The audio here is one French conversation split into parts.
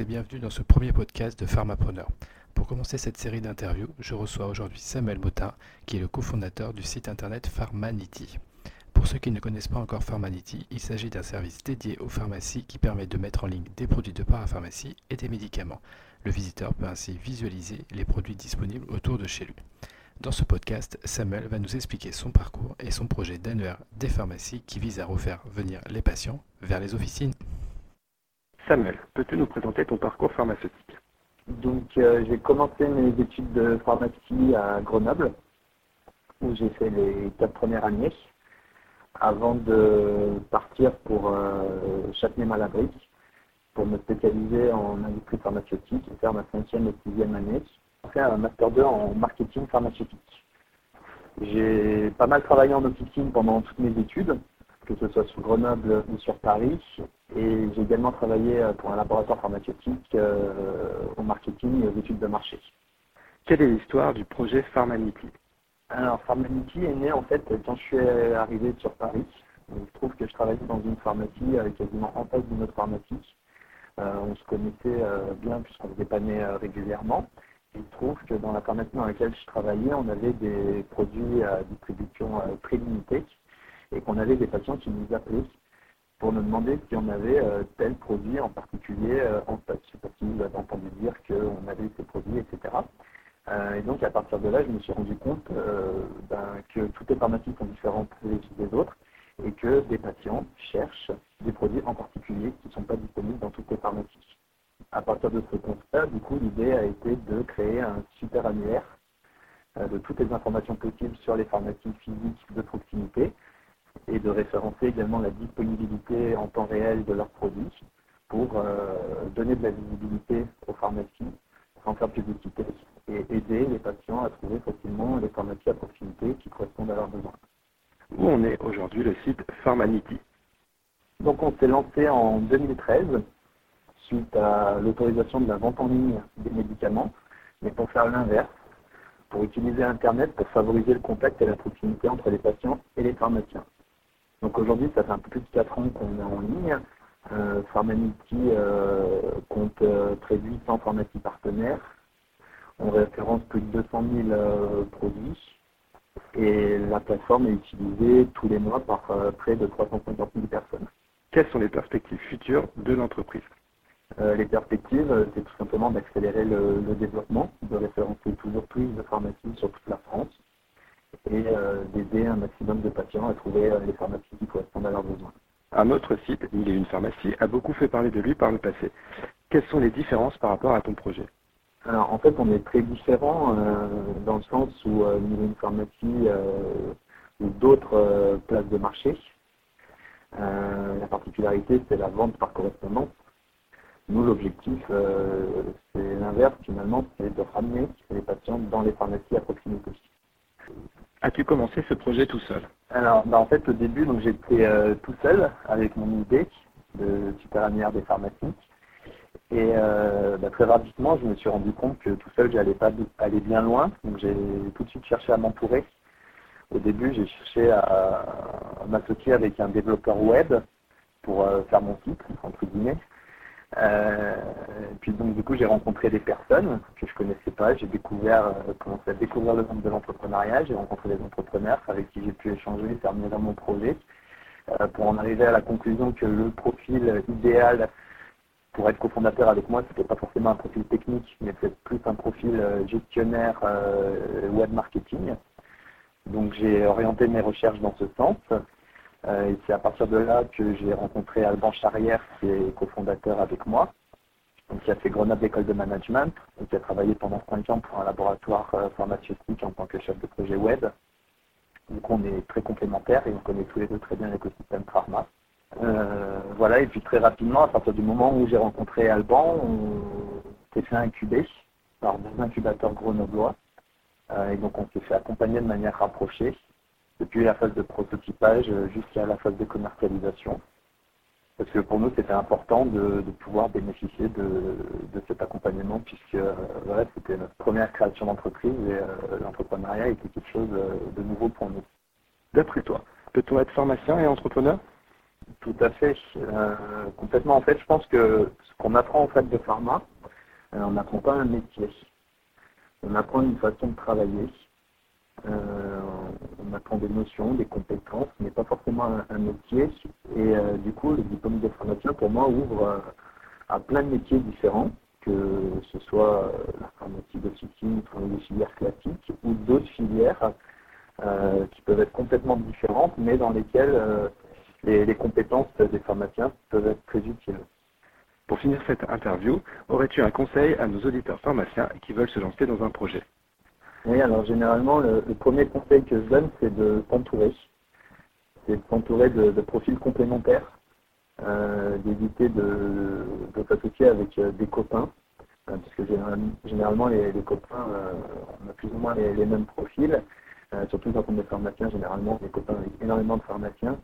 et bienvenue dans ce premier podcast de Pharmapreneur. Pour commencer cette série d'interviews, je reçois aujourd'hui Samuel Motin, qui est le cofondateur du site internet Pharmanity. Pour ceux qui ne connaissent pas encore Pharmanity, il s'agit d'un service dédié aux pharmacies qui permet de mettre en ligne des produits de parapharmacie et des médicaments. Le visiteur peut ainsi visualiser les produits disponibles autour de chez lui. Dans ce podcast, Samuel va nous expliquer son parcours et son projet d'annuaire des pharmacies qui vise à refaire venir les patients vers les officines. Samuel, peux-tu nous présenter ton parcours pharmaceutique? Donc, euh, j'ai commencé mes études de pharmacie à Grenoble, où j'ai fait les quatre premières années, avant de partir pour euh, Châtenay-Malabry, pour me spécialiser en industrie pharmaceutique et faire ma cinquième et sixième année. J'ai un master 2 en marketing pharmaceutique. J'ai pas mal travaillé en officine pendant toutes mes études, que ce soit sur Grenoble ou sur Paris. Et j'ai également travaillé euh, pour un laboratoire pharmaceutique euh, au marketing et aux études de marché. Quelle est l'histoire du projet Pharmanity? Alors, Pharmanity est né en fait quand je suis arrivé sur Paris. Il se trouve que je travaillais dans une pharmacie euh, quasiment en face d'une autre pharmacie. on se connaissait bien puisqu'on se dépannait régulièrement. Il se trouve que dans la pharmacie dans laquelle je travaillais, on avait des produits à distribution très limitée et qu'on avait des patients qui nous appelaient pour nous demander si on avait euh, tel produit en particulier euh, en pas si vous avez entendu dire qu'on avait ces produits, etc. Euh, et donc à partir de là, je me suis rendu compte ben, que toutes les pharmacies sont différentes les des autres et que des patients cherchent des produits en particulier qui ne sont pas disponibles dans toutes les pharmacies. À partir de ce constat, du coup, l'idée a été de créer un super annuaire de toutes les informations possibles sur les pharmacies physiques de proximité référencer également la disponibilité en temps réel de leurs produits pour euh, donner de la visibilité aux pharmacies sans faire publicité et aider les patients à trouver facilement les pharmacies à proximité qui correspondent à leurs besoins. Où en est aujourd'hui le site Pharmanity? Donc on s'est lancé en 2013 suite à l'autorisation de la vente en ligne des médicaments, mais pour faire l'inverse, pour utiliser Internet pour favoriser le contact et la proximité entre les patients et les pharmaciens. Donc aujourd'hui, ça fait un peu plus de 4 ans qu'on est en ligne. Euh, Pharmanity euh, compte euh, près de 800 pharmacies partenaires. On référence plus de 200 000 euh, produits. Et la plateforme est utilisée tous les mois par près de 350 000 personnes. Quelles sont les perspectives futures de l'entreprise? Les perspectives, c'est tout simplement d'accélérer le, le développement, de référencer toujours plus de pharmacies sur toute la et euh, d'aider un maximum de patients à trouver euh, les pharmacies qui correspondent à leurs besoins. Un autre site, Il est une pharmacie, a beaucoup fait parler de lui par le passé. Quelles sont les différences par rapport à ton projet? Alors, en fait, on est très différents euh, dans le sens où euh, nous une pharmacie ou d'autres places de marché. la particularité, c'est la vente par correspondance. Nous, l'objectif, c'est l'inverse finalement, c'est de ramener les patients dans les pharmacies à proximité. As-tu commencé ce projet tout seul Alors, bah, en fait, au début, donc j'étais euh, tout seul avec mon idée de super des pharmacies. Et euh, bah, très rapidement, je me suis rendu compte que tout seul, j'allais pas aller bien loin. Donc, j'ai tout de suite cherché à m'entourer. Au début, j'ai cherché à, m'associer avec un développeur web pour euh, faire mon site, entre guillemets. Euh, puis donc du coup j'ai rencontré des personnes que je connaissais pas, j'ai découvert, euh, commencé à découvrir le monde de l'entrepreneuriat, j'ai rencontré des entrepreneurs avec qui j'ai pu échanger, faire dans mon projet, euh, pour en arriver à la conclusion que le profil idéal pour être cofondateur avec moi, c'était pas forcément un profil technique, mais peut-être plus un profil gestionnaire web marketing. Donc j'ai orienté mes recherches dans ce sens. Euh, et c'est à partir de là que j'ai rencontré Alban Charrière, qui est cofondateur avec moi, donc qui a fait Grenoble École de Management, qui a travaillé pendant 5 ans pour un laboratoire euh, pharmaceutique en tant que chef de projet web. Donc on est très complémentaires et on connaît tous les deux très bien l'écosystème pharma. Euh, voilà, et puis très rapidement, à partir du moment où j'ai rencontré Alban, on s'est fait incuber par deux incubateurs grenoblois. et donc on s'est fait accompagner de manière rapprochée depuis la phase de prototypage jusqu'à la phase de commercialisation. Parce que pour nous, c'était important de, pouvoir bénéficier de, cet accompagnement, puisque euh, voilà, c'était notre première création d'entreprise et euh, l'entrepreneuriat était quelque chose euh, de nouveau pour nous. D'après toi, peut-on être pharmacien et entrepreneur? Tout à fait. Euh, complètement. En fait, je pense que ce qu'on apprend en fait de pharma, euh, on n'apprend pas un métier. On apprend une façon de travailler. Euh, on apprend des notions, des compétences, mais pas forcément un, métier. Et du coup, le diplôme de pharmacien, pour moi, ouvre à plein de métiers différents, que ce soit la pharmacie d'officine, des filières classiques, ou d'autres filières qui peuvent être complètement différentes, mais dans lesquelles les, compétences des pharmaciens peuvent être très utiles. Pour finir cette interview, aurais-tu un conseil à nos auditeurs pharmaciens qui veulent se lancer dans un projet? Oui, alors généralement, le, premier conseil que je donne, c'est de s'entourer. C'est de s'entourer de, profils complémentaires, euh, d'éviter de, s'associer avec euh, des copains, euh, parce que généralement, les, copains, on a plus ou moins les, mêmes profils, surtout quand on est pharmacien, généralement, les copains avec énormément de pharmaciens.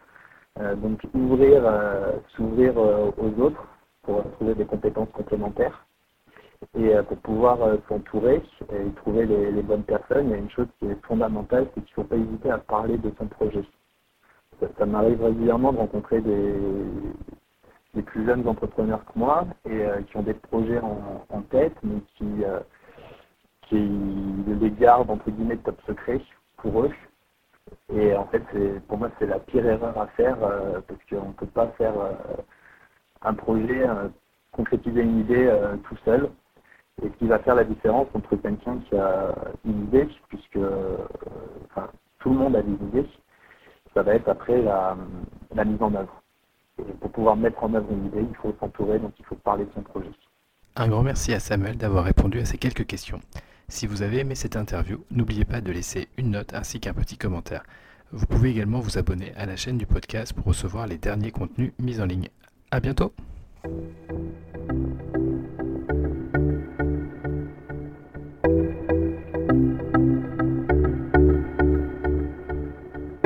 Euh, donc ouvrir, euh, s'ouvrir euh, aux autres pour trouver des compétences complémentaires et pour pouvoir s'entourer et trouver les, bonnes personnes, il y a une chose qui est fondamentale, c'est qu'il ne faut pas hésiter à parler de son projet. Ça, m'arrive régulièrement de rencontrer des, plus jeunes entrepreneurs que moi et qui ont des projets en, tête, mais qui, qui les gardent entre guillemets top secret pour eux et en fait, pour moi, c'est la pire erreur à faire euh, parce qu'on ne peut pas faire euh, un projet, euh, concrétiser une idée tout seul. Et qui va faire la différence entre quelqu'un qui a une idée, puisque tout le monde a des idées, ça va être après la, la mise en œuvre. Et pour pouvoir mettre en œuvre une idée, il faut s'entourer, donc il faut parler de son projet. Un grand merci à Samuel d'avoir répondu à ces quelques questions. Si vous avez aimé cette interview, n'oubliez pas de laisser une note ainsi qu'un petit commentaire. Vous pouvez également vous abonner à la chaîne du podcast pour recevoir les derniers contenus mis en ligne. A bientôt